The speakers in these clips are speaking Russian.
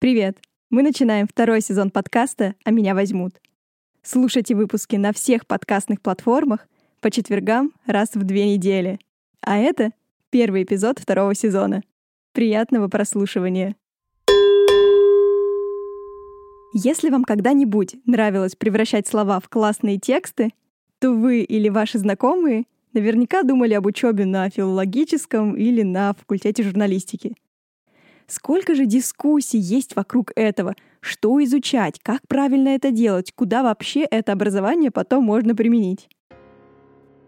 Привет! Мы начинаем второй сезон подкаста «А меня возьмут». Слушайте выпуски на всех подкастных платформах по четвергам раз в две недели. А это первый эпизод второго сезона. Приятного прослушивания! Если вам когда-нибудь нравилось превращать слова в классные тексты, то вы или ваши знакомые наверняка думали об учебе на филологическом или на факультете журналистики — Сколько же дискуссий есть вокруг этого? Что изучать? Как правильно это делать? Куда вообще это образование потом можно применить?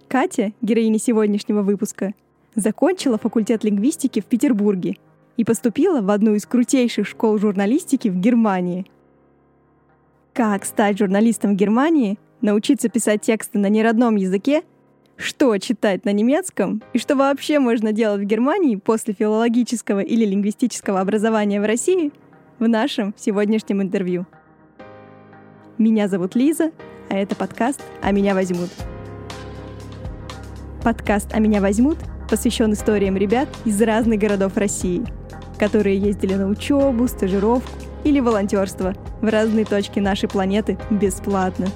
Катя, героиня сегодняшнего выпуска, закончила факультет лингвистики в Петербурге и поступила в одну из крутейших школ журналистики в Германии. Как стать журналистом в Германии, научиться писать тексты на неродном языке что читать на немецком и что вообще можно делать в Германии после филологического или лингвистического образования в России в нашем сегодняшнем интервью. Меня зовут Лиза, а это подкаст «А меня возьмут». Подкаст «А меня возьмут» посвящен историям ребят из разных городов России, которые ездили на учебу, стажировку или волонтерство в разные точки нашей планеты бесплатно.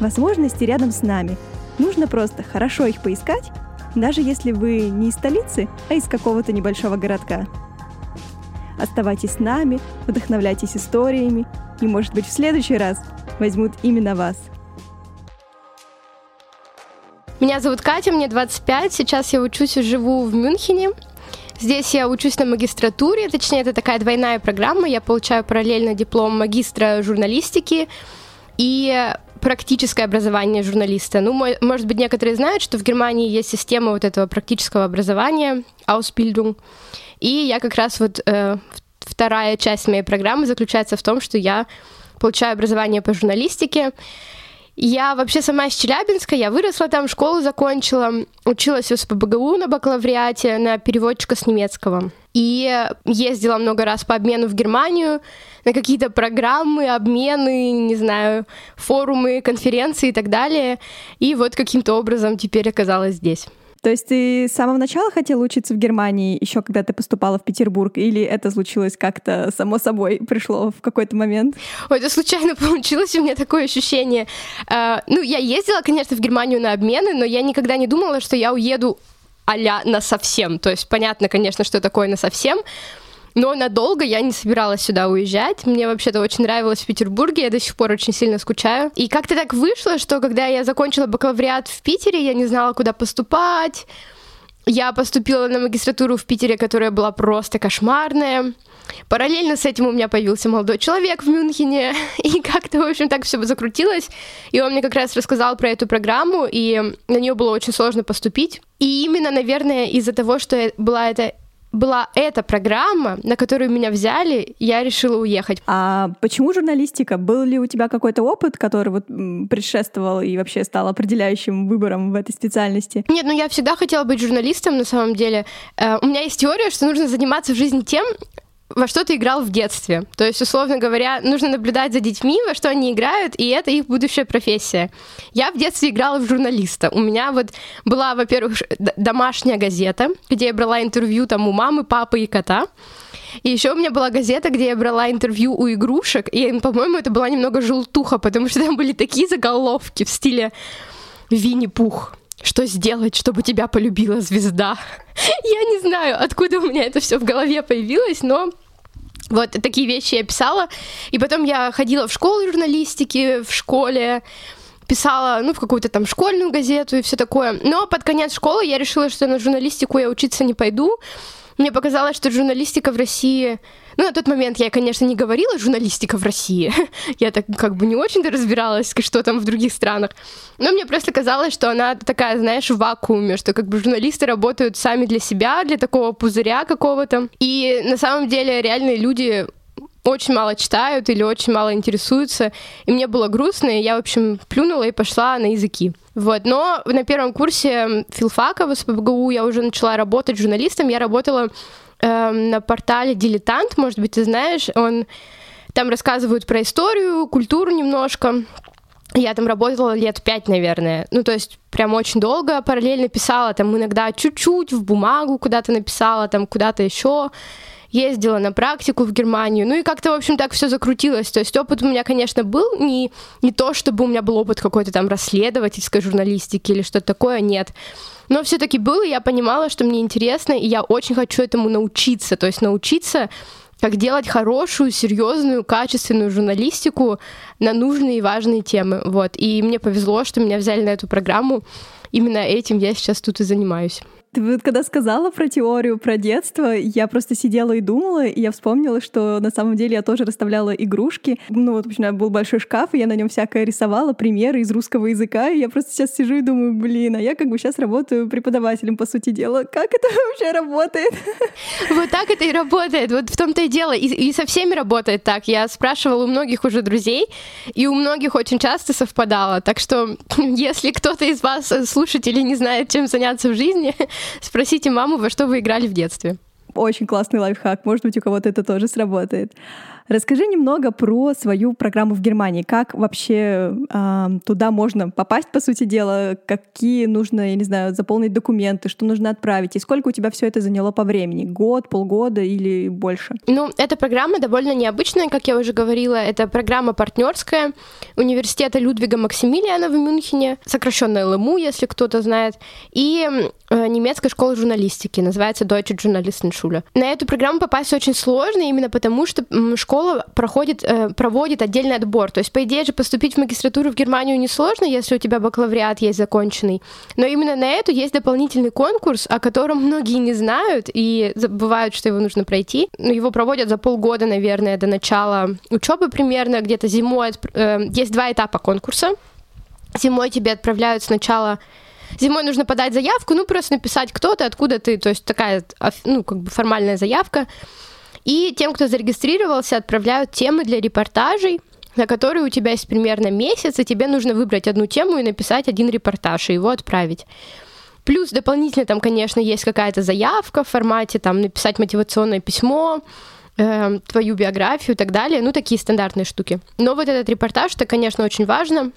Возможности рядом с нами — Нужно просто хорошо их поискать, даже если вы не из столицы, а из какого-то небольшого городка. Оставайтесь с нами, вдохновляйтесь историями, и, может быть, в следующий раз возьмут именно вас. Меня зовут Катя, мне 25, сейчас я учусь и живу в Мюнхене. Здесь я учусь на магистратуре, точнее, это такая двойная программа. Я получаю параллельно диплом магистра журналистики и практическое образование журналиста. Ну, может быть, некоторые знают, что в Германии есть система вот этого практического образования, Ausbildung. И я как раз вот э, вторая часть моей программы заключается в том, что я получаю образование по журналистике. Я вообще сама из Челябинска, я выросла там, школу закончила, училась в СПБГУ на бакалавриате на переводчика с немецкого. И ездила много раз по обмену в Германию на какие-то программы, обмены, не знаю, форумы, конференции и так далее. И вот каким-то образом теперь оказалась здесь. То есть ты с самого начала хотела учиться в Германии, еще когда ты поступала в Петербург, или это случилось как-то само собой, пришло в какой-то момент? Ой, это случайно получилось, у меня такое ощущение. Uh, ну, я ездила, конечно, в Германию на обмены, но я никогда не думала, что я уеду а-ля на совсем. То есть понятно, конечно, что такое на совсем, но надолго я не собиралась сюда уезжать. Мне вообще-то очень нравилось в Петербурге, я до сих пор очень сильно скучаю. И как-то так вышло, что когда я закончила бакалавриат в Питере, я не знала, куда поступать. Я поступила на магистратуру в Питере, которая была просто кошмарная. Параллельно с этим у меня появился молодой человек в Мюнхене, и как-то, в общем, так все закрутилось. И он мне как раз рассказал про эту программу, и на нее было очень сложно поступить. И именно, наверное, из-за того, что была эта была эта программа, на которую меня взяли, я решила уехать. А почему журналистика? Был ли у тебя какой-то опыт, который вот предшествовал и вообще стал определяющим выбором в этой специальности? Нет, ну я всегда хотела быть журналистом на самом деле. Э, у меня есть теория, что нужно заниматься в жизни тем, во что ты играл в детстве. То есть, условно говоря, нужно наблюдать за детьми, во что они играют, и это их будущая профессия. Я в детстве играла в журналиста. У меня вот была, во-первых, домашняя газета, где я брала интервью там у мамы, папы и кота. И еще у меня была газета, где я брала интервью у игрушек, и, по-моему, это была немного желтуха, потому что там были такие заголовки в стиле «Винни-Пух», что сделать, чтобы тебя полюбила звезда? Я не знаю, откуда у меня это все в голове появилось, но вот такие вещи я писала. И потом я ходила в школу журналистики, в школе, писала, ну, в какую-то там школьную газету и все такое. Но под конец школы я решила, что на журналистику я учиться не пойду. Мне показалось, что журналистика в России ну, на тот момент я, конечно, не говорила журналистика в России. я так как бы не очень-то разбиралась, что там в других странах. Но мне просто казалось, что она такая, знаешь, в вакууме, что как бы журналисты работают сами для себя, для такого пузыря какого-то. И на самом деле реальные люди очень мало читают или очень мало интересуются. И мне было грустно, и я, в общем, плюнула и пошла на языки. Вот. Но на первом курсе филфака в СПБГУ я уже начала работать журналистом. Я работала э, на портале «Дилетант», может быть, ты знаешь, он там рассказывают про историю, культуру немножко. Я там работала лет пять, наверное. Ну, то есть прям очень долго параллельно писала, там иногда чуть-чуть в бумагу куда-то написала, там куда-то еще. ездила на практику в Германию, ну и как-то, в общем, так все закрутилось. То есть опыт у меня, конечно, был не, не то, чтобы у меня был опыт какой-то там расследовательской журналистики или что-то такое, нет. Но все-таки был, и я понимала, что мне интересно, и я очень хочу этому научиться. То есть научиться как делать хорошую, серьезную, качественную журналистику на нужные и важные темы. Вот. И мне повезло, что меня взяли на эту программу. Именно этим я сейчас тут и занимаюсь. Ты вот когда сказала про теорию, про детство, я просто сидела и думала, и я вспомнила, что на самом деле я тоже расставляла игрушки. Ну вот, в общем, был большой шкаф, и я на нем всякое рисовала, примеры из русского языка, и я просто сейчас сижу и думаю, блин, а я как бы сейчас работаю преподавателем, по сути дела. Как это вообще работает? Вот так это и работает, вот в том-то и дело. И, и со всеми работает так. Я спрашивала у многих уже друзей, и у многих очень часто совпадало. Так что, если кто-то из вас, э, слушателей, не знает, чем заняться в жизни, Спросите маму, во что вы играли в детстве. Очень классный лайфхак. Может быть, у кого-то это тоже сработает. Расскажи немного про свою программу в Германии. Как вообще э, туда можно попасть, по сути дела? Какие нужно, я не знаю, заполнить документы, что нужно отправить? И сколько у тебя все это заняло по времени? Год, полгода или больше? Ну, эта программа довольно необычная, как я уже говорила. Это программа партнерская университета Людвига Максимилиана в Мюнхене, сокращенная ЛМУ, если кто-то знает, и э, немецкая школа журналистики, называется Deutsche Journalistenschule. На эту программу попасть очень сложно, именно потому что школа школа проходит, э, проводит отдельный отбор. То есть, по идее же, поступить в магистратуру в Германию несложно, если у тебя бакалавриат есть законченный. Но именно на эту есть дополнительный конкурс, о котором многие не знают и забывают, что его нужно пройти. Ну, его проводят за полгода, наверное, до начала учебы примерно, где-то зимой. Э, есть два этапа конкурса. Зимой тебе отправляют сначала Зимой нужно подать заявку, ну, просто написать, кто ты, откуда ты, то есть такая, ну, как бы формальная заявка. И тем, кто зарегистрировался, отправляют темы для репортажей, на которые у тебя есть примерно месяц, и тебе нужно выбрать одну тему и написать один репортаж, и его отправить. Плюс дополнительно там, конечно, есть какая-то заявка в формате там написать мотивационное письмо, э, твою биографию и так далее, ну такие стандартные штуки. Но вот этот репортаж, это, конечно, очень важно.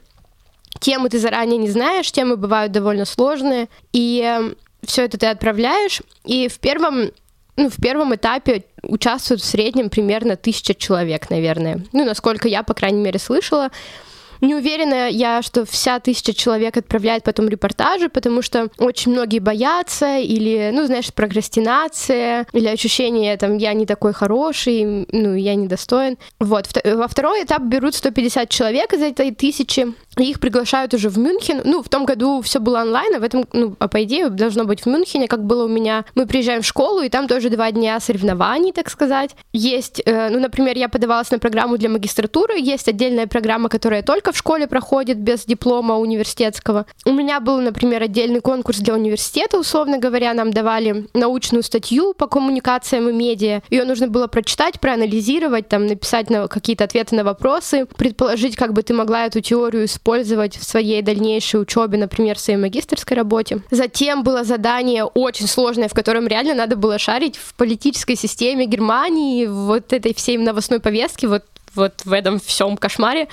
Темы ты заранее не знаешь, темы бывают довольно сложные, и э, все это ты отправляешь, и в первом ну, в первом этапе участвуют в среднем примерно тысяча человек, наверное. Ну, насколько я, по крайней мере, слышала. Не уверена я, что вся тысяча человек отправляет потом репортажи, потому что очень многие боятся, или, ну, знаешь, прокрастинация, или ощущение, там, я не такой хороший, ну, я недостоин. Вот. Во второй этап берут 150 человек из этой тысячи, и их приглашают уже в Мюнхен. Ну, в том году все было онлайн, а в этом, ну, а по идее, должно быть в Мюнхене, как было у меня. Мы приезжаем в школу, и там тоже два дня соревнований, так сказать. Есть, э, ну, например, я подавалась на программу для магистратуры, есть отдельная программа, которая только в школе проходит без диплома университетского. У меня был, например, отдельный конкурс для университета, условно говоря, нам давали научную статью по коммуникациям и медиа. Ее нужно было прочитать, проанализировать, там, написать на какие-то ответы на вопросы, предположить, как бы ты могла эту теорию использовать в своей дальнейшей учебе, например, в своей магистрской работе. Затем было задание очень сложное, в котором реально надо было шарить в политической системе Германии, вот этой всей новостной повестке, вот, вот в этом всем кошмаре.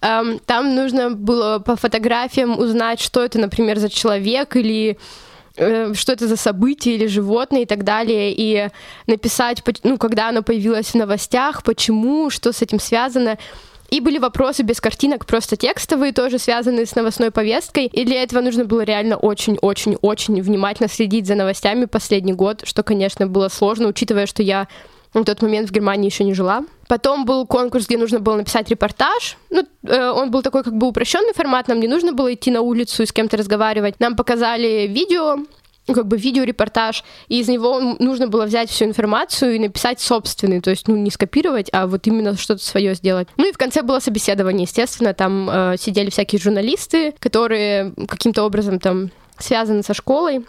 Эм, там нужно было по фотографиям узнать, что это, например, за человек или э, что это за событие или животное и так далее, и написать, ну, когда оно появилось в новостях, почему, что с этим связано. И были вопросы без картинок, просто текстовые, тоже связанные с новостной повесткой. И для этого нужно было реально очень-очень-очень внимательно следить за новостями последний год, что, конечно, было сложно, учитывая, что я в тот момент в Германии еще не жила. Потом был конкурс, где нужно было написать репортаж. Ну, э, он был такой как бы упрощенный формат, нам не нужно было идти на улицу и с кем-то разговаривать. Нам показали видео, как бы видеорепортаж, и из него нужно было взять всю информацию и написать собственный, то есть, ну, не скопировать, а вот именно что-то свое сделать. Ну и в конце было собеседование, естественно, там э, сидели всякие журналисты, которые каким-то образом там связаны со школой,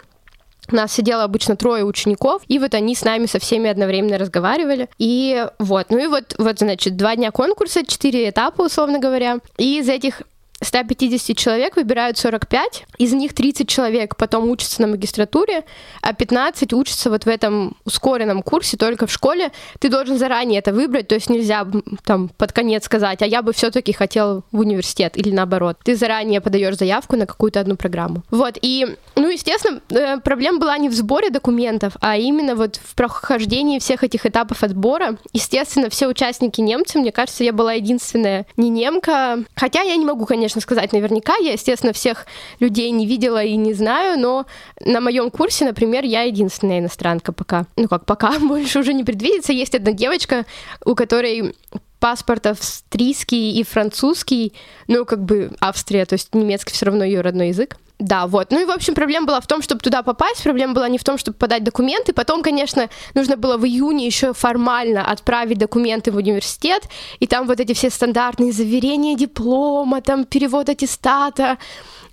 у нас сидело обычно трое учеников, и вот они с нами со всеми одновременно разговаривали. И вот, ну и вот, вот, значит, два дня конкурса, четыре этапа, условно говоря. И из этих 150 человек выбирают 45, из них 30 человек потом учатся на магистратуре, а 15 учатся вот в этом ускоренном курсе только в школе. Ты должен заранее это выбрать, то есть нельзя там под конец сказать, а я бы все-таки хотел в университет или наоборот. Ты заранее подаешь заявку на какую-то одну программу. Вот, и, ну, естественно, э, проблема была не в сборе документов, а именно вот в прохождении всех этих этапов отбора. Естественно, все участники немцы, мне кажется, я была единственная не немка, хотя я не могу, конечно, сказать наверняка, я, естественно, всех людей не видела и не знаю, но на моем курсе, например, я единственная иностранка пока. Ну как пока, больше уже не предвидится. Есть одна девочка, у которой паспорт австрийский и французский, ну, как бы Австрия, то есть немецкий все равно ее родной язык. Да, вот. Ну и, в общем, проблема была в том, чтобы туда попасть, проблема была не в том, чтобы подать документы. Потом, конечно, нужно было в июне еще формально отправить документы в университет, и там вот эти все стандартные заверения диплома, там перевод аттестата,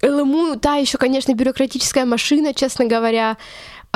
ЛМУ, та еще, конечно, бюрократическая машина, честно говоря.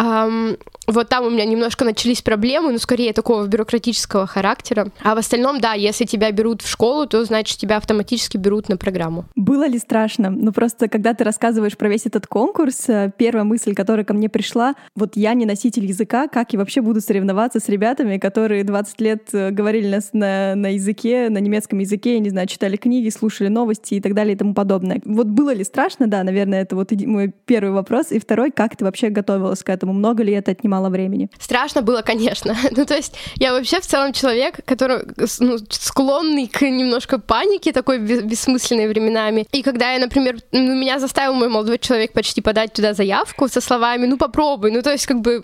Um, вот там у меня немножко начались проблемы, но скорее такого бюрократического характера. А в остальном, да, если тебя берут в школу, то значит тебя автоматически берут на программу. Было ли страшно? Ну просто, когда ты рассказываешь про весь этот конкурс, э, первая мысль, которая ко мне пришла, вот я не носитель языка, как я вообще буду соревноваться с ребятами, которые 20 лет э, говорили нас на, на языке, на немецком языке, я не знаю, читали книги, слушали новости и так далее и тому подобное. Вот было ли страшно? Да, наверное, это вот мой первый вопрос. И второй, как ты вообще готовилась к этому? Много ли это отнимало мало времени? Страшно было, конечно. ну, то есть я вообще в целом человек, который ну, склонный к немножко панике, такой бессмысленной временами. И когда я, например, ну, меня заставил мой молодой человек почти подать туда заявку со словами «ну попробуй», ну то есть как бы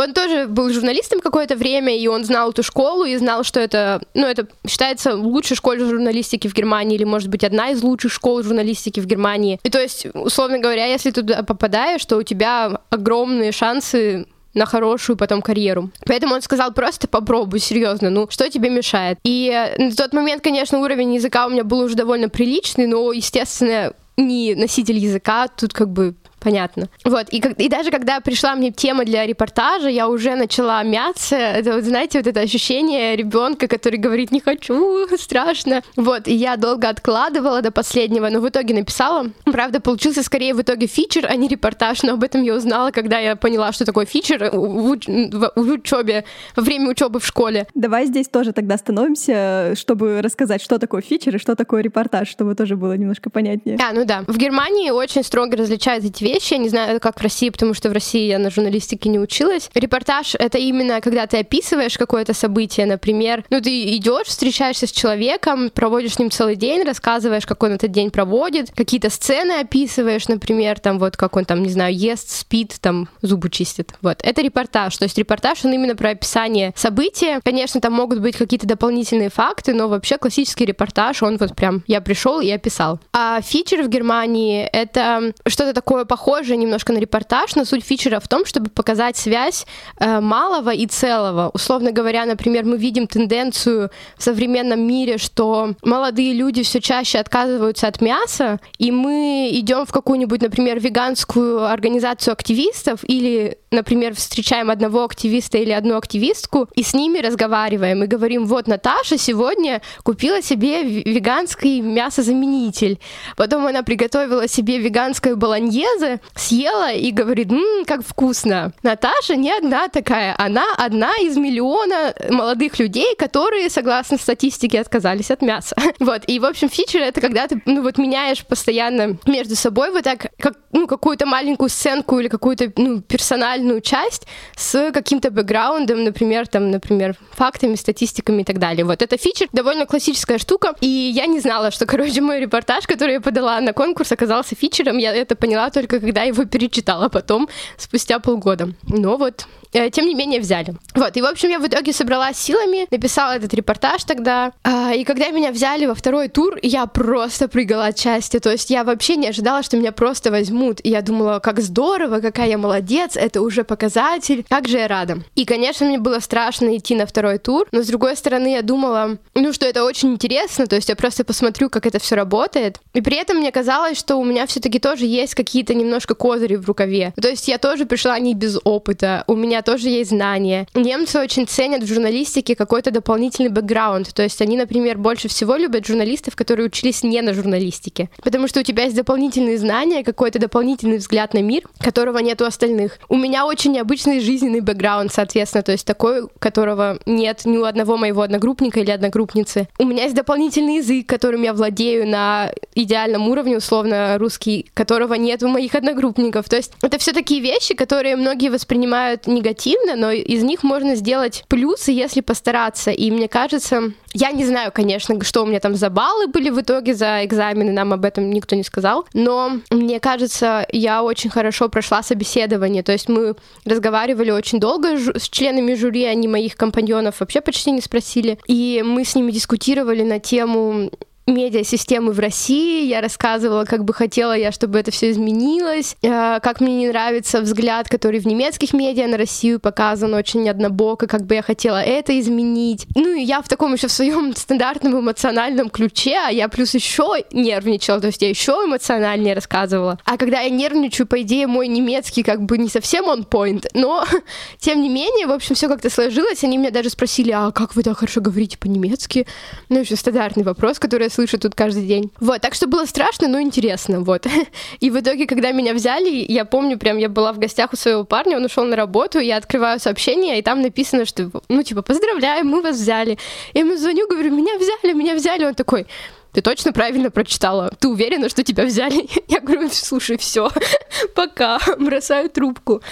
он тоже был журналистом какое-то время, и он знал эту школу, и знал, что это, ну, это считается лучшей школой журналистики в Германии, или, может быть, одна из лучших школ журналистики в Германии. И то есть, условно говоря, если туда попадаешь, то у тебя огромные шансы на хорошую потом карьеру. Поэтому он сказал, просто попробуй, серьезно, ну, что тебе мешает? И на тот момент, конечно, уровень языка у меня был уже довольно приличный, но, естественно, не носитель языка, тут как бы Понятно. Вот, и, и даже когда пришла мне тема для репортажа, я уже начала мяться. Это, вот, знаете, вот это ощущение ребенка, который говорит, не хочу, страшно. Вот, и я долго откладывала до последнего, но в итоге написала. Правда, получился скорее в итоге фичер, а не репортаж, но об этом я узнала, когда я поняла, что такое фичер в, уч- в учебе, во время учебы в школе. Давай здесь тоже тогда остановимся, чтобы рассказать, что такое фичер и что такое репортаж, чтобы тоже было немножко понятнее. А, ну да. В Германии очень строго различают эти вещи. Я не знаю, как в России, потому что в России я на журналистике не училась. Репортаж — это именно когда ты описываешь какое-то событие, например, ну, ты идешь, встречаешься с человеком, проводишь с ним целый день, рассказываешь, как он этот день проводит, какие-то сцены описываешь, например, там вот как он там, не знаю, ест, спит, там зубы чистит. Вот. Это репортаж. То есть репортаж, он именно про описание события. Конечно, там могут быть какие-то дополнительные факты, но вообще классический репортаж, он вот прям, я пришел и описал. А фичер в Германии — это что-то такое похожее похоже немножко на репортаж, но суть фичера в том, чтобы показать связь э, малого и целого. Условно говоря, например, мы видим тенденцию в современном мире, что молодые люди все чаще отказываются от мяса, и мы идем в какую-нибудь, например, веганскую организацию активистов или, например, встречаем одного активиста или одну активистку и с ними разговариваем и говорим, вот Наташа сегодня купила себе веганский мясозаменитель, потом она приготовила себе веганское болоньезе, съела и говорит, ммм, как вкусно. Наташа не одна такая, она одна из миллиона молодых людей, которые, согласно статистике, отказались от мяса. Вот, и, в общем, фичер — это когда ты, ну, вот меняешь постоянно между собой вот так, как, ну, какую-то маленькую сценку или какую-то, ну, персональную часть с каким-то бэкграундом, например, там, например, фактами, статистиками и так далее. Вот, это фичер довольно классическая штука, и я не знала, что, короче, мой репортаж, который я подала на конкурс, оказался фичером, я это поняла только когда его перечитала потом, спустя полгода. Но вот тем не менее взяли. Вот, и, в общем, я в итоге собралась силами, написала этот репортаж тогда, а, и когда меня взяли во второй тур, я просто прыгала от счастья, то есть я вообще не ожидала, что меня просто возьмут, и я думала, как здорово, какая я молодец, это уже показатель, как же я рада. И, конечно, мне было страшно идти на второй тур, но, с другой стороны, я думала, ну, что это очень интересно, то есть я просто посмотрю, как это все работает, и при этом мне казалось, что у меня все-таки тоже есть какие-то немножко козыри в рукаве, то есть я тоже пришла не без опыта, у меня тоже есть знания. Немцы очень ценят в журналистике какой-то дополнительный бэкграунд. То есть они, например, больше всего любят журналистов, которые учились не на журналистике. Потому что у тебя есть дополнительные знания, какой-то дополнительный взгляд на мир, которого нет у остальных. У меня очень необычный жизненный бэкграунд, соответственно, то есть такой, которого нет ни у одного моего одногруппника или одногруппницы. У меня есть дополнительный язык, которым я владею на идеальном уровне, условно русский, которого нет у моих одногруппников. То есть это все такие вещи, которые многие воспринимают негативно, но из них можно сделать плюсы, если постараться. И мне кажется, я не знаю, конечно, что у меня там за баллы были в итоге за экзамены, нам об этом никто не сказал, но мне кажется, я очень хорошо прошла собеседование, то есть мы разговаривали очень долго с членами жюри, они моих компаньонов вообще почти не спросили, и мы с ними дискутировали на тему медиасистемы в России. Я рассказывала, как бы хотела я, чтобы это все изменилось, э, как мне не нравится взгляд, который в немецких медиа на Россию показан очень однобоко, как бы я хотела это изменить. Ну и я в таком еще в своем стандартном эмоциональном ключе, а я плюс еще нервничала, то есть я еще эмоциональнее рассказывала. А когда я нервничаю, по идее, мой немецкий как бы не совсем on point, но тем не менее, в общем, все как-то сложилось. Они меня даже спросили, а как вы так хорошо говорите по-немецки? Ну, еще стандартный вопрос, который я слышу тут каждый день. Вот, так что было страшно, но интересно, вот. И в итоге, когда меня взяли, я помню, прям я была в гостях у своего парня, он ушел на работу, я открываю сообщение, и там написано, что, ну, типа, поздравляем, мы вас взяли. Я ему звоню, говорю, меня взяли, меня взяли. Он такой, ты точно правильно прочитала? Ты уверена, что тебя взяли? Я говорю, слушай, все, пока, бросаю трубку.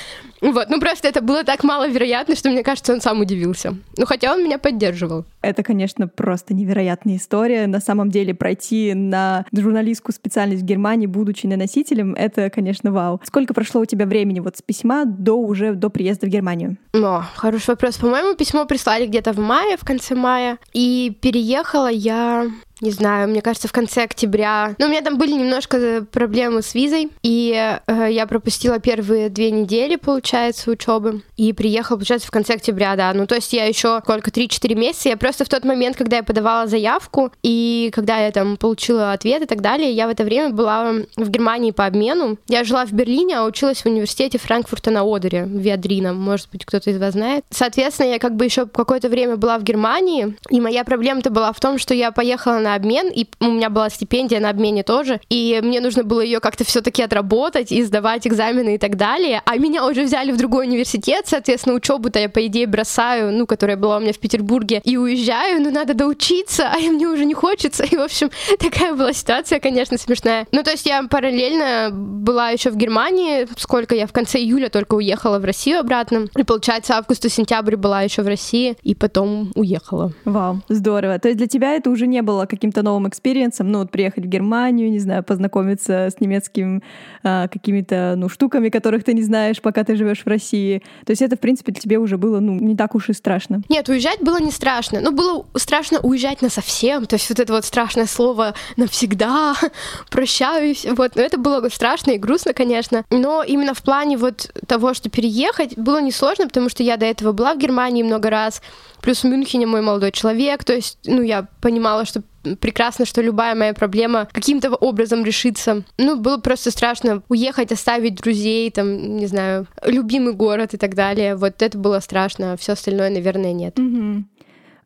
Вот, ну просто это было так маловероятно, что мне кажется, он сам удивился. Ну хотя он меня поддерживал. Это, конечно, просто невероятная история. На самом деле пройти на журналистскую специальность в Германии, будучи наносителем, это, конечно, вау. Сколько прошло у тебя времени вот с письма до уже до приезда в Германию? О, хороший вопрос. По-моему, письмо прислали где-то в мае, в конце мая. И переехала я не знаю, мне кажется, в конце октября. Но у меня там были немножко проблемы с визой, и э, я пропустила первые две недели, получается, учебы. И приехала, получается, в конце октября, да. Ну, то есть я еще сколько, 3-4 месяца. Я просто в тот момент, когда я подавала заявку, и когда я там получила ответ и так далее, я в это время была в Германии по обмену. Я жила в Берлине, а училась в университете Франкфурта на Одере, в Виадрино. Может быть, кто-то из вас знает. Соответственно, я как бы еще какое-то время была в Германии, и моя проблема-то была в том, что я поехала на обмен, и у меня была стипендия на обмене тоже, и мне нужно было ее как-то все-таки отработать и сдавать экзамены и так далее. А меня уже взяли в другой университет, соответственно, учебу-то я, по идее, бросаю, ну, которая была у меня в Петербурге, и уезжаю, но надо доучиться, а мне уже не хочется. И, в общем, такая была ситуация, конечно, смешная. Ну, то есть я параллельно была еще в Германии, сколько я в конце июля только уехала в Россию обратно. И, получается, август и сентябрь была еще в России, и потом уехала. Вау, здорово. То есть для тебя это уже не было каким-то новым experience ом, ну вот приехать в Германию, не знаю, познакомиться с немецким а, какими-то, ну, штуками, которых ты не знаешь, пока ты живешь в России. То есть это, в принципе, для тебя уже было, ну, не так уж и страшно. Нет, уезжать было не страшно. Ну, было страшно уезжать на совсем. То есть вот это вот страшное слово навсегда, прощаюсь. Вот, но это было страшно и грустно, конечно. Но именно в плане вот того, что переехать, было несложно, потому что я до этого была в Германии много раз, плюс в Мюнхене мой молодой человек, то есть, ну, я понимала, что прекрасно, что любая моя проблема каким-то образом решится. Ну, было просто страшно уехать, оставить друзей, там, не знаю, любимый город и так далее. Вот это было страшно, а все остальное, наверное, нет. Mm-hmm.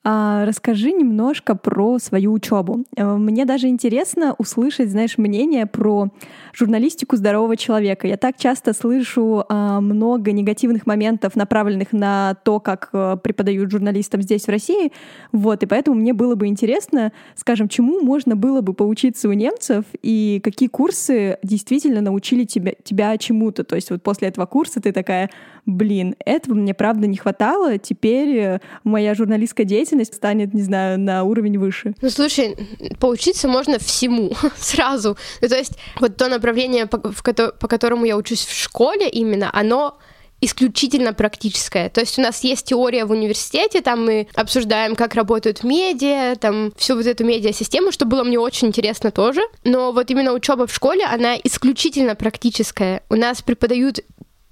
А, расскажи немножко про свою учебу. Э, мне даже интересно услышать, знаешь, мнение про журналистику здорового человека. Я так часто слышу а, много негативных моментов, направленных на то, как а, преподают журналистам здесь, в России. Вот, и поэтому мне было бы интересно, скажем, чему можно было бы поучиться у немцев и какие курсы действительно научили тебя, тебя чему-то. То есть вот после этого курса ты такая, блин, этого мне правда не хватало, теперь э, моя журналистская деятельность станет, не знаю, на уровень выше. Ну, слушай, поучиться можно всему сразу. Ну, то есть вот то направление, по, в, по которому я учусь в школе именно, оно исключительно практическое. То есть у нас есть теория в университете, там мы обсуждаем, как работают медиа, там всю вот эту медиасистему, что было мне очень интересно тоже. Но вот именно учеба в школе, она исключительно практическая. У нас преподают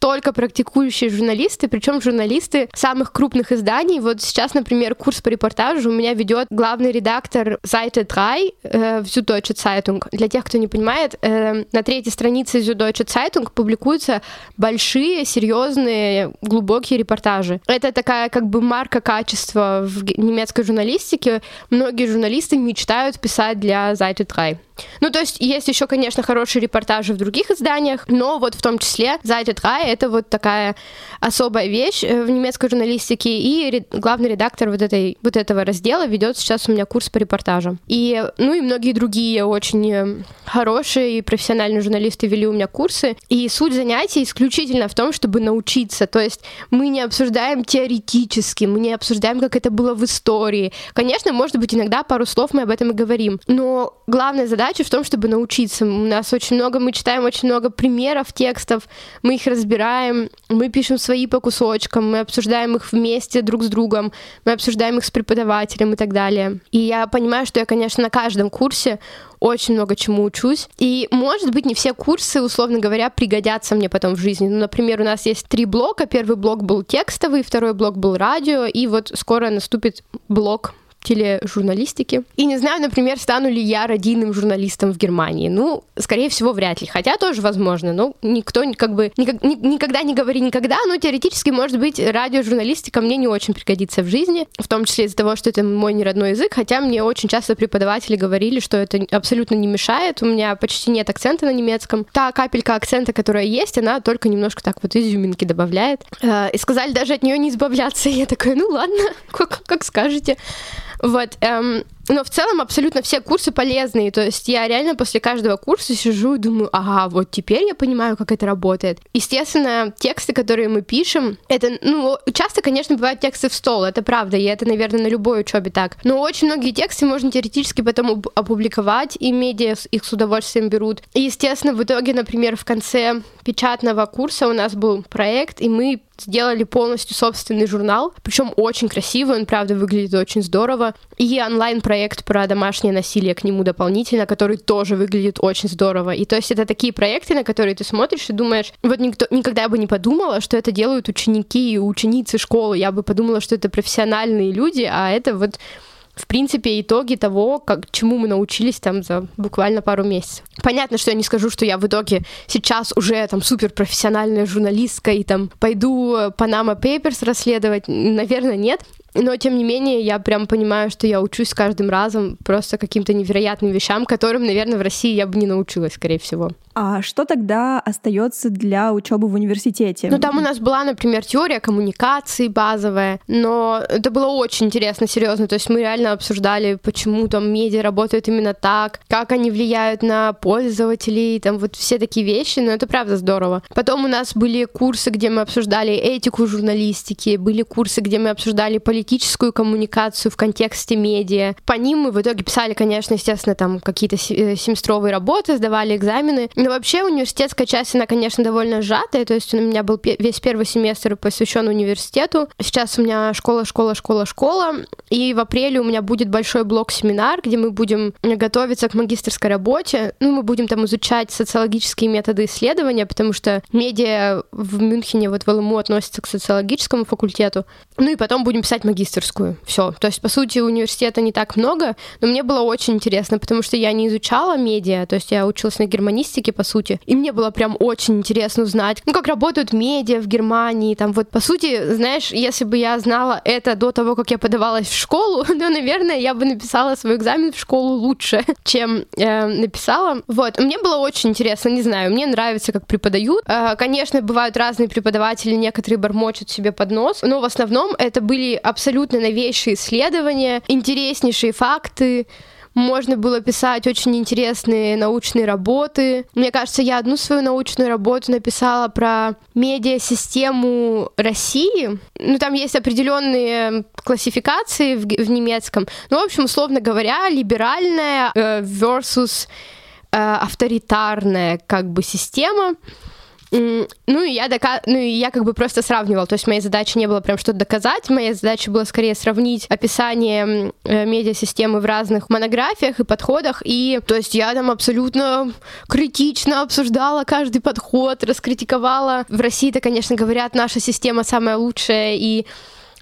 только практикующие журналисты, причем журналисты самых крупных изданий. Вот сейчас, например, курс по репортажу у меня ведет главный редактор Seite 3 э, в Süddeutsche Zeitung. Для тех, кто не понимает, э, на третьей странице Süddeutsche Zeitung публикуются большие, серьезные, глубокие репортажи. Это такая как бы марка качества в немецкой журналистике. Многие журналисты мечтают писать для Seite 3. Ну, то есть есть еще, конечно, хорошие репортажи в других изданиях, но вот в том числе 3 — это вот такая особая вещь э, в немецкой журналистике, и главный редактор вот, этой, вот этого раздела ведет сейчас у меня курс по репортажам. И, ну, и многие другие очень э, хорошие и профессиональные журналисты вели у меня курсы, и суть занятий исключительно в том, чтобы научиться, то есть мы не обсуждаем теоретически, мы не обсуждаем, как это было в истории. Конечно, может быть, иногда пару слов мы об этом и говорим, но главная задача в том, чтобы научиться. У нас очень много, мы читаем очень много примеров текстов, мы их разбираем, мы пишем свои по кусочкам, мы обсуждаем их вместе друг с другом, мы обсуждаем их с преподавателем и так далее. И я понимаю, что я, конечно, на каждом курсе очень много чему учусь. И, может быть, не все курсы, условно говоря, пригодятся мне потом в жизни. Ну, например, у нас есть три блока. Первый блок был текстовый, второй блок был радио, и вот скоро наступит блок тележурналистики. И не знаю, например, стану ли я родийным журналистом в Германии. Ну, скорее всего, вряд ли. Хотя тоже возможно. Но никто как бы никак, никогда не говори никогда. Но теоретически, может быть, радиожурналистика мне не очень пригодится в жизни. В том числе из-за того, что это мой неродной язык. Хотя мне очень часто преподаватели говорили, что это абсолютно не мешает. У меня почти нет акцента на немецком. Та капелька акцента, которая есть, она только немножко так вот изюминки добавляет. Э, и сказали даже от нее не избавляться. И я такая, ну ладно, как, как скажете. Вот. Эм, но в целом абсолютно все курсы полезные. То есть я реально после каждого курса сижу и думаю, ага, вот теперь я понимаю, как это работает. Естественно, тексты, которые мы пишем, это, ну, часто, конечно, бывают тексты в стол, это правда, и это, наверное, на любой учебе так. Но очень многие тексты можно теоретически потом опубликовать, и медиа их с удовольствием берут. И, естественно, в итоге, например, в конце печатного курса у нас был проект, и мы сделали полностью собственный журнал, причем очень красивый, он правда выглядит очень здорово, и онлайн-проект про домашнее насилие к нему дополнительно, который тоже выглядит очень здорово. И то есть это такие проекты, на которые ты смотришь и думаешь, вот никто никогда бы не подумала, что это делают ученики и ученицы школы, я бы подумала, что это профессиональные люди, а это вот в принципе, итоги того, как, чему мы научились там за буквально пару месяцев. Понятно, что я не скажу, что я в итоге сейчас уже там супер профессиональная журналистка и там пойду Panama Papers расследовать. Наверное, нет. Но, тем не менее, я прям понимаю, что я учусь с каждым разом просто каким-то невероятным вещам, которым, наверное, в России я бы не научилась, скорее всего. А что тогда остается для учебы в университете? Ну, там у нас была, например, теория коммуникации базовая, но это было очень интересно, серьезно. То есть мы реально обсуждали, почему там медиа работают именно так, как они влияют на пользователей, там вот все такие вещи, но это правда здорово. Потом у нас были курсы, где мы обсуждали этику журналистики, были курсы, где мы обсуждали политическую коммуникацию в контексте медиа. По ним мы в итоге писали, конечно, естественно, там какие-то э, семестровые работы, сдавали экзамены, но вообще университетская часть, она, конечно, довольно сжатая, то есть у меня был весь первый семестр посвящен университету. Сейчас у меня школа, школа, школа, школа, и в апреле у меня будет большой блок-семинар, где мы будем готовиться к магистрской работе. Ну, мы будем там изучать социологические методы исследования, потому что медиа в Мюнхене, вот в ЛМУ относится к социологическому факультету. Ну и потом будем писать магистрскую. Все. То есть, по сути, университета не так много, но мне было очень интересно, потому что я не изучала медиа, то есть я училась на германистике, по сути. И мне было прям очень интересно узнать, ну, как работают медиа в Германии, там вот, по сути, знаешь, если бы я знала это до того, как я подавалась в школу, то, наверное, я бы написала свой экзамен в школу лучше, чем э, написала. Вот, мне было очень интересно, не знаю, мне нравится, как преподают. Э, конечно, бывают разные преподаватели, некоторые бормочут себе под нос, но в основном это были абсолютно новейшие исследования, интереснейшие факты, можно было писать очень интересные научные работы. Мне кажется, я одну свою научную работу написала про медиасистему России. Ну, там есть определенные классификации в, в немецком. Ну, в общем, условно говоря, либеральная э, versus э, авторитарная как бы система. Ну и я дока... ну и я как бы просто сравнивал, то есть моей задачей не было прям что-то доказать, моя задача была скорее сравнить описание э, медиасистемы в разных монографиях и подходах, и то есть я там абсолютно критично обсуждала каждый подход, раскритиковала. В России-то, конечно, говорят, наша система самая лучшая, и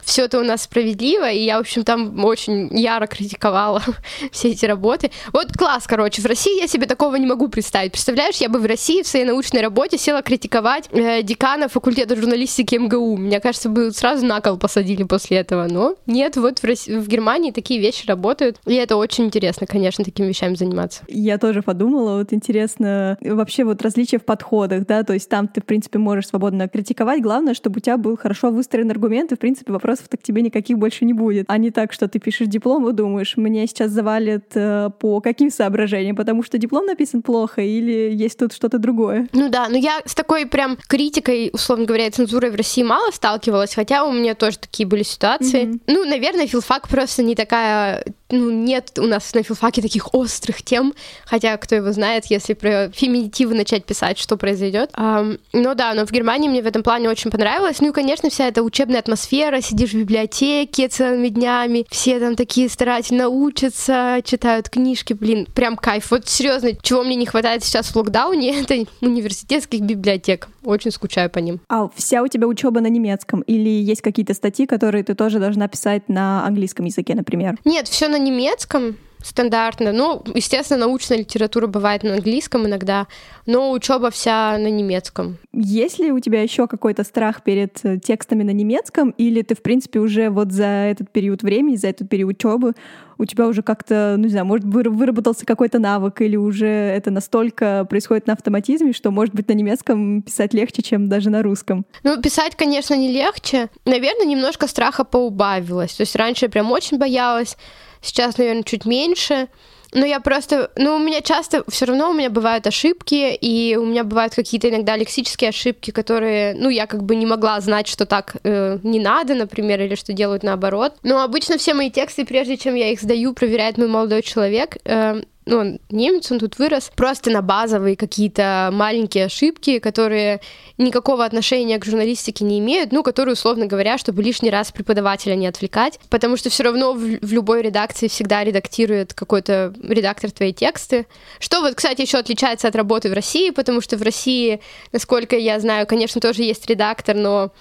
все это у нас справедливо, и я, в общем, там очень яро критиковала все эти работы. Вот класс, короче, в России я себе такого не могу представить. Представляешь, я бы в России в своей научной работе села критиковать э, декана факультета журналистики МГУ. Мне кажется, бы сразу на кол посадили после этого, но нет, вот в, России, в Германии такие вещи работают, и это очень интересно, конечно, такими вещами заниматься. Я тоже подумала, вот интересно, вообще вот различия в подходах, да, то есть там ты, в принципе, можешь свободно критиковать, главное, чтобы у тебя был хорошо выстроен аргумент, и, в принципе, вопрос вопросов так тебе никаких больше не будет. А не так, что ты пишешь диплом и думаешь, меня сейчас завалят э, по каким соображениям, потому что диплом написан плохо или есть тут что-то другое. Ну да, но я с такой прям критикой, условно говоря, цензурой в России мало сталкивалась, хотя у меня тоже такие были ситуации. Mm-hmm. Ну, наверное, филфак просто не такая ну, нет у нас на филфаке таких острых тем, хотя кто его знает, если про феминитивы начать писать, что произойдет. Um, ну да, но в Германии мне в этом плане очень понравилось. Ну и, конечно, вся эта учебная атмосфера, сидишь в библиотеке целыми днями, все там такие старательно учатся, читают книжки, блин, прям кайф. Вот серьезно, чего мне не хватает сейчас в локдауне, это университетских библиотек. Очень скучаю по ним. А вся у тебя учеба на немецком? Или есть какие-то статьи, которые ты тоже должна писать на английском языке, например? Нет, все на немецком стандартно. Ну, естественно, научная литература бывает на английском иногда, но учеба вся на немецком. Есть ли у тебя еще какой-то страх перед э, текстами на немецком, или ты, в принципе, уже вот за этот период времени, за этот период учебы у тебя уже как-то, ну не знаю, может, выработался какой-то навык, или уже это настолько происходит на автоматизме, что, может быть, на немецком писать легче, чем даже на русском? Ну, писать, конечно, не легче. Наверное, немножко страха поубавилось. То есть раньше я прям очень боялась, Сейчас, наверное, чуть меньше. Но я просто, ну, у меня часто, все равно у меня бывают ошибки, и у меня бывают какие-то иногда лексические ошибки, которые, ну, я как бы не могла знать, что так э, не надо, например, или что делают наоборот. Но обычно все мои тексты, прежде чем я их сдаю, проверяет мой молодой человек. Э, ну, он немец, он тут вырос, просто на базовые какие-то маленькие ошибки, которые никакого отношения к журналистике не имеют, ну, которые, условно говоря, чтобы лишний раз преподавателя не отвлекать, потому что все равно в, в любой редакции всегда редактирует какой-то редактор твои тексты. Что вот, кстати, еще отличается от работы в России, потому что в России, насколько я знаю, конечно, тоже есть редактор, но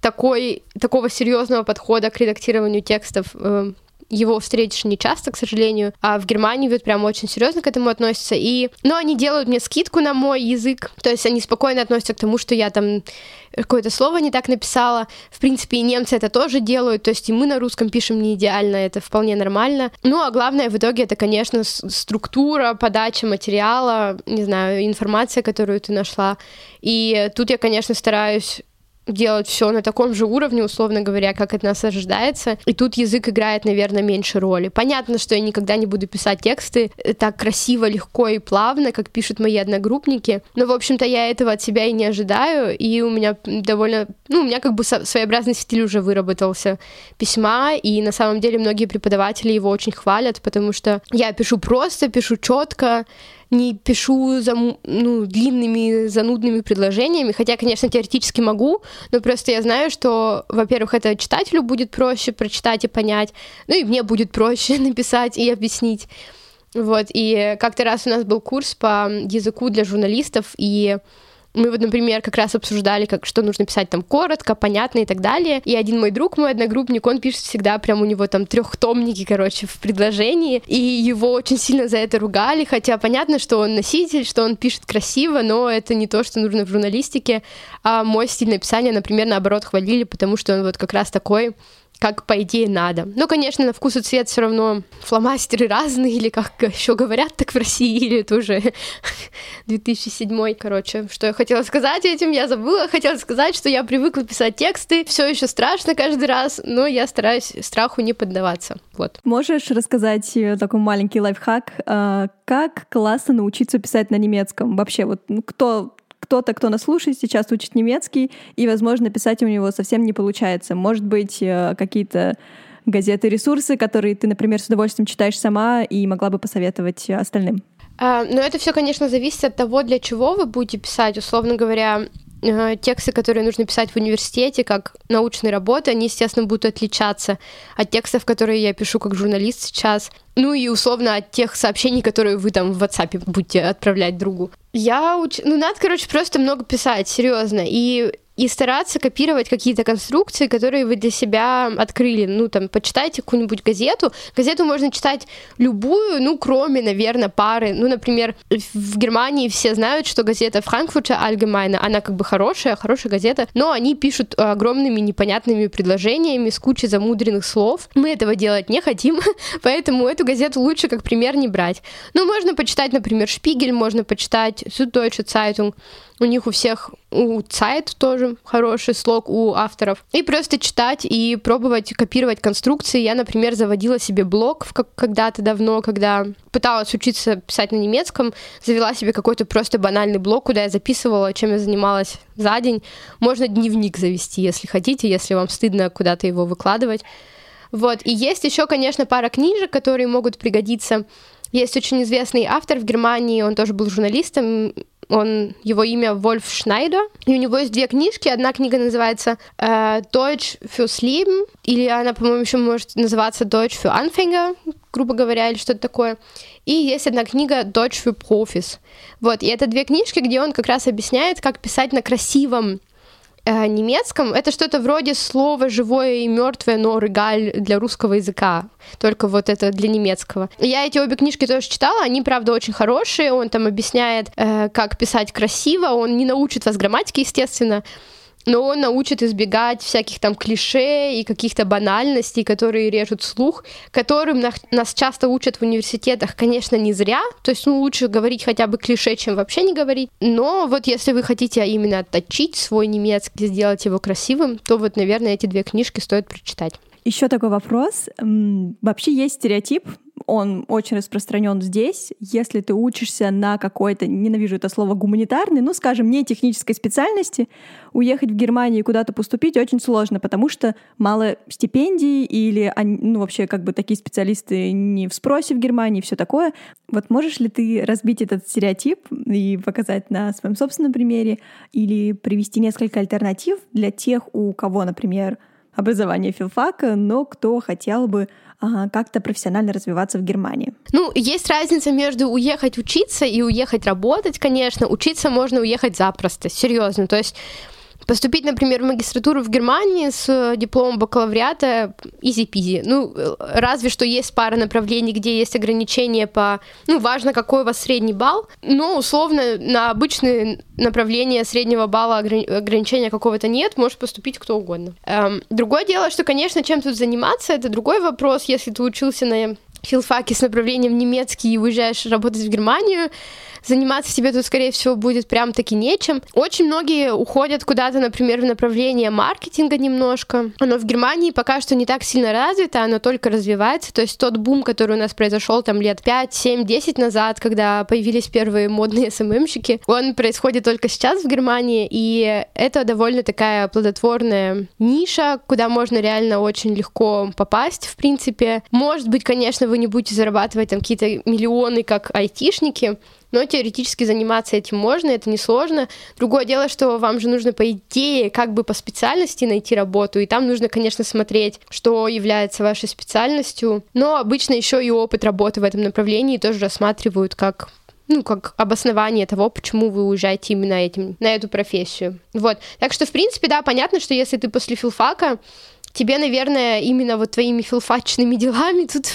такой, такого серьезного подхода к редактированию текстов э, его встретишь не часто, к сожалению, а в Германии вот прям очень серьезно к этому относятся. И, ну, они делают мне скидку на мой язык, то есть они спокойно относятся к тому, что я там какое-то слово не так написала. В принципе, и немцы это тоже делают, то есть и мы на русском пишем не идеально, это вполне нормально. Ну, а главное в итоге это, конечно, структура, подача материала, не знаю, информация, которую ты нашла. И тут я, конечно, стараюсь делать все на таком же уровне, условно говоря, как от нас ожидается. И тут язык играет, наверное, меньше роли. Понятно, что я никогда не буду писать тексты э, так красиво, легко и плавно, как пишут мои одногруппники. Но, в общем-то, я этого от себя и не ожидаю. И у меня довольно... Ну, у меня как бы своеобразный стиль уже выработался письма. И на самом деле многие преподаватели его очень хвалят, потому что я пишу просто, пишу четко, не пишу за, ну, длинными, занудными предложениями, хотя, конечно, теоретически могу, но просто я знаю, что, во-первых, это читателю будет проще прочитать и понять, ну и мне будет проще написать и объяснить. Вот, и как-то раз у нас был курс по языку для журналистов, и мы вот, например, как раз обсуждали, как, что нужно писать там коротко, понятно и так далее. И один мой друг, мой одногруппник, он пишет всегда, прям у него там трехтомники, короче, в предложении. И его очень сильно за это ругали, хотя понятно, что он носитель, что он пишет красиво, но это не то, что нужно в журналистике. А мой стиль написания, например, наоборот, хвалили, потому что он вот как раз такой как по идее надо. Ну, конечно, на вкус и цвет все равно фломастеры разные, или как еще говорят так в России, или это уже 2007 короче. Что я хотела сказать этим, я забыла. Хотела сказать, что я привыкла писать тексты, все еще страшно каждый раз, но я стараюсь страху не поддаваться. Вот. Можешь рассказать э, такой маленький лайфхак, а, как классно научиться писать на немецком? Вообще, вот ну, кто кто-то, кто нас слушает, сейчас учит немецкий, и, возможно, писать у него совсем не получается. Может быть, э, какие-то газеты, ресурсы, которые ты, например, с удовольствием читаешь сама и могла бы посоветовать остальным? А, но это все, конечно, зависит от того, для чего вы будете писать. Условно говоря, э, тексты, которые нужно писать в университете, как научные работы, они, естественно, будут отличаться от текстов, которые я пишу как журналист сейчас. Ну и условно от тех сообщений, которые вы там в WhatsApp будете отправлять другу. Я уч... Ну, надо, короче, просто много писать, серьезно. И и стараться копировать какие-то конструкции, которые вы для себя открыли. Ну, там, почитайте какую-нибудь газету. Газету можно читать любую, ну, кроме, наверное, пары. Ну, например, в Германии все знают, что газета Frankfurter Allgemeine, она как бы хорошая, хорошая газета, но они пишут огромными непонятными предложениями с кучей замудренных слов. Мы этого делать не хотим, поэтому эту газету лучше как пример не брать. Ну, можно почитать, например, Шпигель, можно почитать Süddeutsche Zeitung, у них у всех, у сайт тоже хороший слог у авторов. И просто читать и пробовать копировать конструкции. Я, например, заводила себе блог когда-то давно, когда пыталась учиться писать на немецком, завела себе какой-то просто банальный блог, куда я записывала, чем я занималась за день. Можно дневник завести, если хотите, если вам стыдно куда-то его выкладывать. Вот. И есть еще, конечно, пара книжек, которые могут пригодиться. Есть очень известный автор в Германии, он тоже был журналистом, он, его имя Вольф Шнайдер, и у него есть две книжки. Одна книга называется äh, Deutsch fürs Leben, или она, по-моему, еще может называться Deutsch für Anfänger, грубо говоря, или что-то такое. И есть одна книга Deutsch für Profis. Вот, и это две книжки, где он как раз объясняет, как писать на красивом э, немецком это что-то вроде слова живое и мертвое, но регаль для русского языка. Только вот это для немецкого. Я эти обе книжки тоже читала, они, правда, очень хорошие. Он там объясняет, э, как писать красиво. Он не научит вас грамматике, естественно но он научит избегать всяких там клише и каких-то банальностей, которые режут слух, которым нас часто учат в университетах, конечно, не зря, то есть ну, лучше говорить хотя бы клише, чем вообще не говорить, но вот если вы хотите именно отточить свой немецкий, сделать его красивым, то вот, наверное, эти две книжки стоит прочитать. Еще такой вопрос. Вообще есть стереотип, он очень распространен здесь. Если ты учишься на какой-то, ненавижу это слово, гуманитарный, ну, скажем, не технической специальности, уехать в Германию и куда-то поступить очень сложно, потому что мало стипендий или, ну, вообще, как бы такие специалисты не в спросе в Германии, все такое. Вот можешь ли ты разбить этот стереотип и показать на своем собственном примере или привести несколько альтернатив для тех, у кого, например, образование филфака, но кто хотел бы как-то профессионально развиваться в Германии. Ну, есть разница между уехать учиться и уехать работать, конечно. Учиться можно уехать запросто, серьезно. То есть Поступить, например, в магистратуру в Германии с дипломом бакалавриата изи-пизи. Ну, разве что есть пара направлений, где есть ограничения по... Ну, важно, какой у вас средний балл, но условно на обычные направления среднего балла ограничения какого-то нет, может поступить кто угодно. Эм, другое дело, что, конечно, чем тут заниматься, это другой вопрос, если ты учился на филфаке с направлением немецкий и уезжаешь работать в Германию, заниматься тебе тут, скорее всего, будет прям таки нечем. Очень многие уходят куда-то, например, в направление маркетинга немножко. Оно в Германии пока что не так сильно развито, оно только развивается. То есть тот бум, который у нас произошел там лет 5, 7, 10 назад, когда появились первые модные СММщики, он происходит только сейчас в Германии, и это довольно такая плодотворная ниша, куда можно реально очень легко попасть, в принципе. Может быть, конечно, вы не будете зарабатывать там какие-то миллионы, как айтишники, но теоретически заниматься этим можно, это несложно. Другое дело, что вам же нужно, по идее, как бы по специальности найти работу, и там нужно, конечно, смотреть, что является вашей специальностью, но обычно еще и опыт работы в этом направлении тоже рассматривают как ну, как обоснование того, почему вы уезжаете именно этим, на эту профессию. Вот. Так что, в принципе, да, понятно, что если ты после филфака тебе, наверное, именно вот твоими филфачными делами тут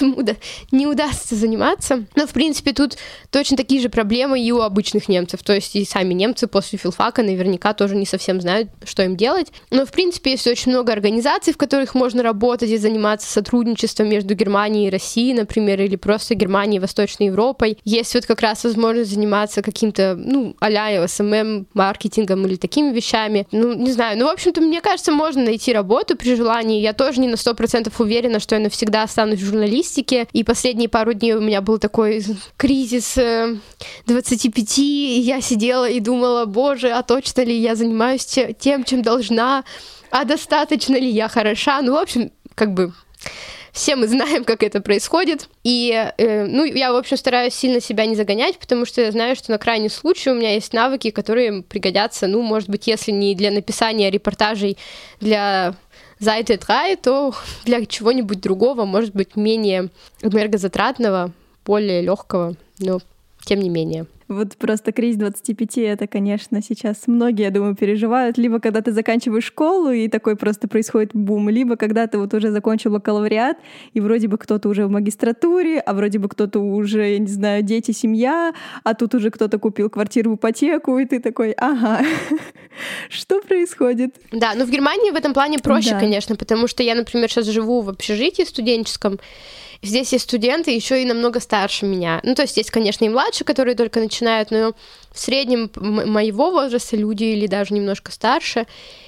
не удастся заниматься. Но, в принципе, тут точно такие же проблемы и у обычных немцев. То есть и сами немцы после филфака наверняка тоже не совсем знают, что им делать. Но, в принципе, есть очень много организаций, в которых можно работать и заниматься сотрудничеством между Германией и Россией, например, или просто Германией и Восточной Европой. Есть вот как раз возможность заниматься каким-то, ну, а-ля SMM, маркетингом или такими вещами. Ну, не знаю. Ну, в общем-то, мне кажется, можно найти работу при желании плане я тоже не на сто процентов уверена, что я навсегда останусь в журналистике. И последние пару дней у меня был такой кризис 25, э, и я сидела и думала, боже, а точно ли я занимаюсь тем, чем должна, а достаточно ли я хороша. Ну, в общем, как бы все мы знаем, как это происходит. И, э, ну, я, в общем, стараюсь сильно себя не загонять, потому что я знаю, что на крайний случай у меня есть навыки, которые пригодятся, ну, может быть, если не для написания репортажей для Зайты Трай, то для чего-нибудь другого, может быть, менее энергозатратного, более легкого, но тем не менее. Вот просто кризис 25 это, конечно, сейчас многие, я думаю, переживают. Либо когда ты заканчиваешь школу, и такой просто происходит бум, либо когда ты вот уже закончил бакалавриат, и вроде бы кто-то уже в магистратуре, а вроде бы кто-то уже, я не знаю, дети, семья, а тут уже кто-то купил квартиру в ипотеку, и ты такой, ага, что происходит? Да, но в Германии в этом плане проще, конечно, потому что я, например, сейчас живу в общежитии студенческом, Здесь есть студенты еще и намного старше меня. Ну, то есть есть, конечно, и младшие, которые только начинают, но в среднем моего возраста люди или даже немножко старше.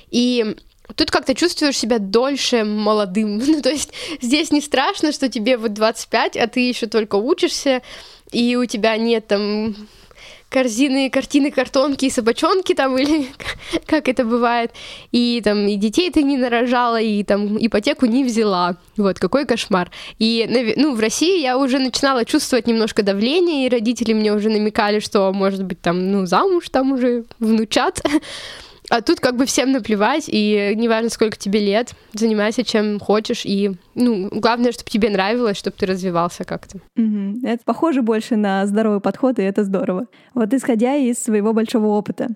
И тут как-то чувствуешь себя дольше молодым. Ну, то есть здесь не страшно, что тебе вот 25, а ты еще только учишься, и у тебя нет там корзины, картины, картонки и собачонки там, или как это бывает, и там и детей ты не нарожала, и там ипотеку не взяла. Вот, какой кошмар. И, ну, в России я уже начинала чувствовать немножко давление, и родители мне уже намекали, что, может быть, там, ну, замуж там уже внучат. А тут как бы всем наплевать, и неважно, сколько тебе лет, занимайся чем хочешь, и, ну, главное, чтобы тебе нравилось, чтобы ты развивался как-то. Угу. Это похоже больше на здоровый подход, и это здорово. Вот исходя из своего большого опыта,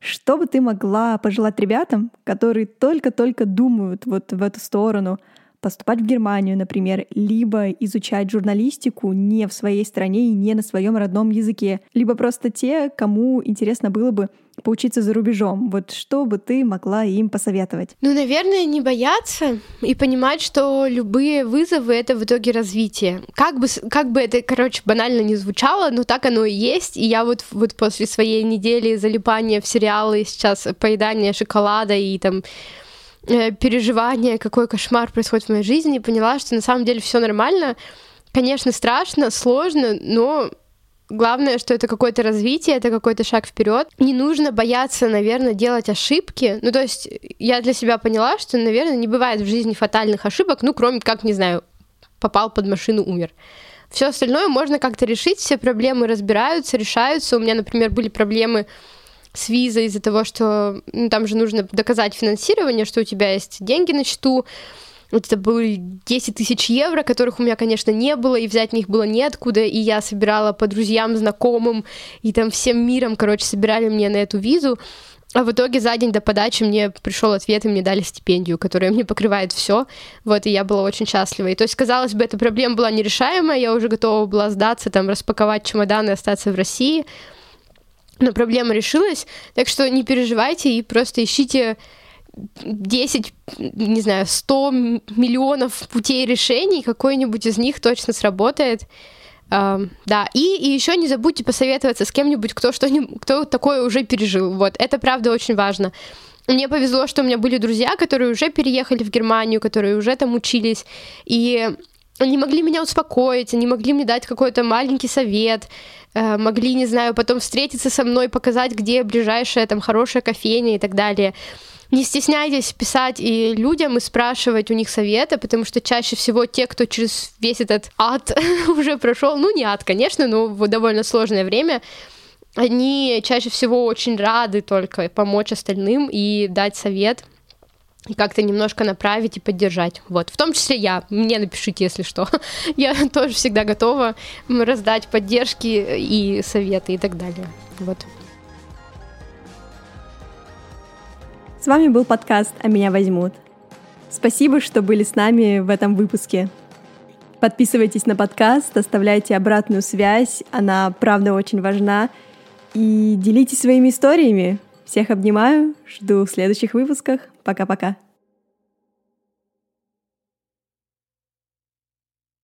что бы ты могла пожелать ребятам, которые только-только думают вот в эту сторону, поступать в Германию, например, либо изучать журналистику не в своей стране и не на своем родном языке, либо просто те, кому интересно было бы поучиться за рубежом. Вот что бы ты могла им посоветовать? Ну, наверное, не бояться и понимать, что любые вызовы — это в итоге развитие. Как бы, как бы это, короче, банально не звучало, но так оно и есть. И я вот, вот после своей недели залипания в сериалы, сейчас поедания шоколада и там переживания, какой кошмар происходит в моей жизни, и поняла, что на самом деле все нормально. Конечно, страшно, сложно, но главное, что это какое-то развитие, это какой-то шаг вперед. Не нужно бояться, наверное, делать ошибки. Ну, то есть я для себя поняла, что, наверное, не бывает в жизни фатальных ошибок, ну, кроме как, не знаю, попал под машину, умер. Все остальное можно как-то решить, все проблемы разбираются, решаются. У меня, например, были проблемы с визой из-за того, что ну, там же нужно доказать финансирование, что у тебя есть деньги на счету. Вот это были 10 тысяч евро, которых у меня, конечно, не было, и взять них было неоткуда, и я собирала по друзьям, знакомым, и там всем миром, короче, собирали мне на эту визу. А в итоге за день до подачи мне пришел ответ, и мне дали стипендию, которая мне покрывает все. Вот, и я была очень счастлива. И то есть, казалось бы, эта проблема была нерешаемая, я уже готова была сдаться, там, распаковать чемоданы и остаться в России но проблема решилась, так что не переживайте и просто ищите 10, не знаю, 100 миллионов путей решений, какой-нибудь из них точно сработает. Uh, да, и, и еще не забудьте посоветоваться с кем-нибудь, кто что-нибудь, кто такое уже пережил. Вот, это правда очень важно. Мне повезло, что у меня были друзья, которые уже переехали в Германию, которые уже там учились, и они могли меня успокоить, они могли мне дать какой-то маленький совет, э, могли, не знаю, потом встретиться со мной, показать, где ближайшая там хорошая кофейня и так далее. Не стесняйтесь писать и людям и спрашивать у них совета, потому что чаще всего те, кто через весь этот ад уже прошел, ну не ад, конечно, но в довольно сложное время, они чаще всего очень рады только помочь остальным и дать совет и как-то немножко направить и поддержать. Вот, в том числе я. Мне напишите, если что. я тоже всегда готова раздать поддержки и советы и так далее. Вот. С вами был подкаст «А меня возьмут». Спасибо, что были с нами в этом выпуске. Подписывайтесь на подкаст, оставляйте обратную связь, она правда очень важна. И делитесь своими историями. Всех обнимаю, жду в следующих выпусках. Пока-пока.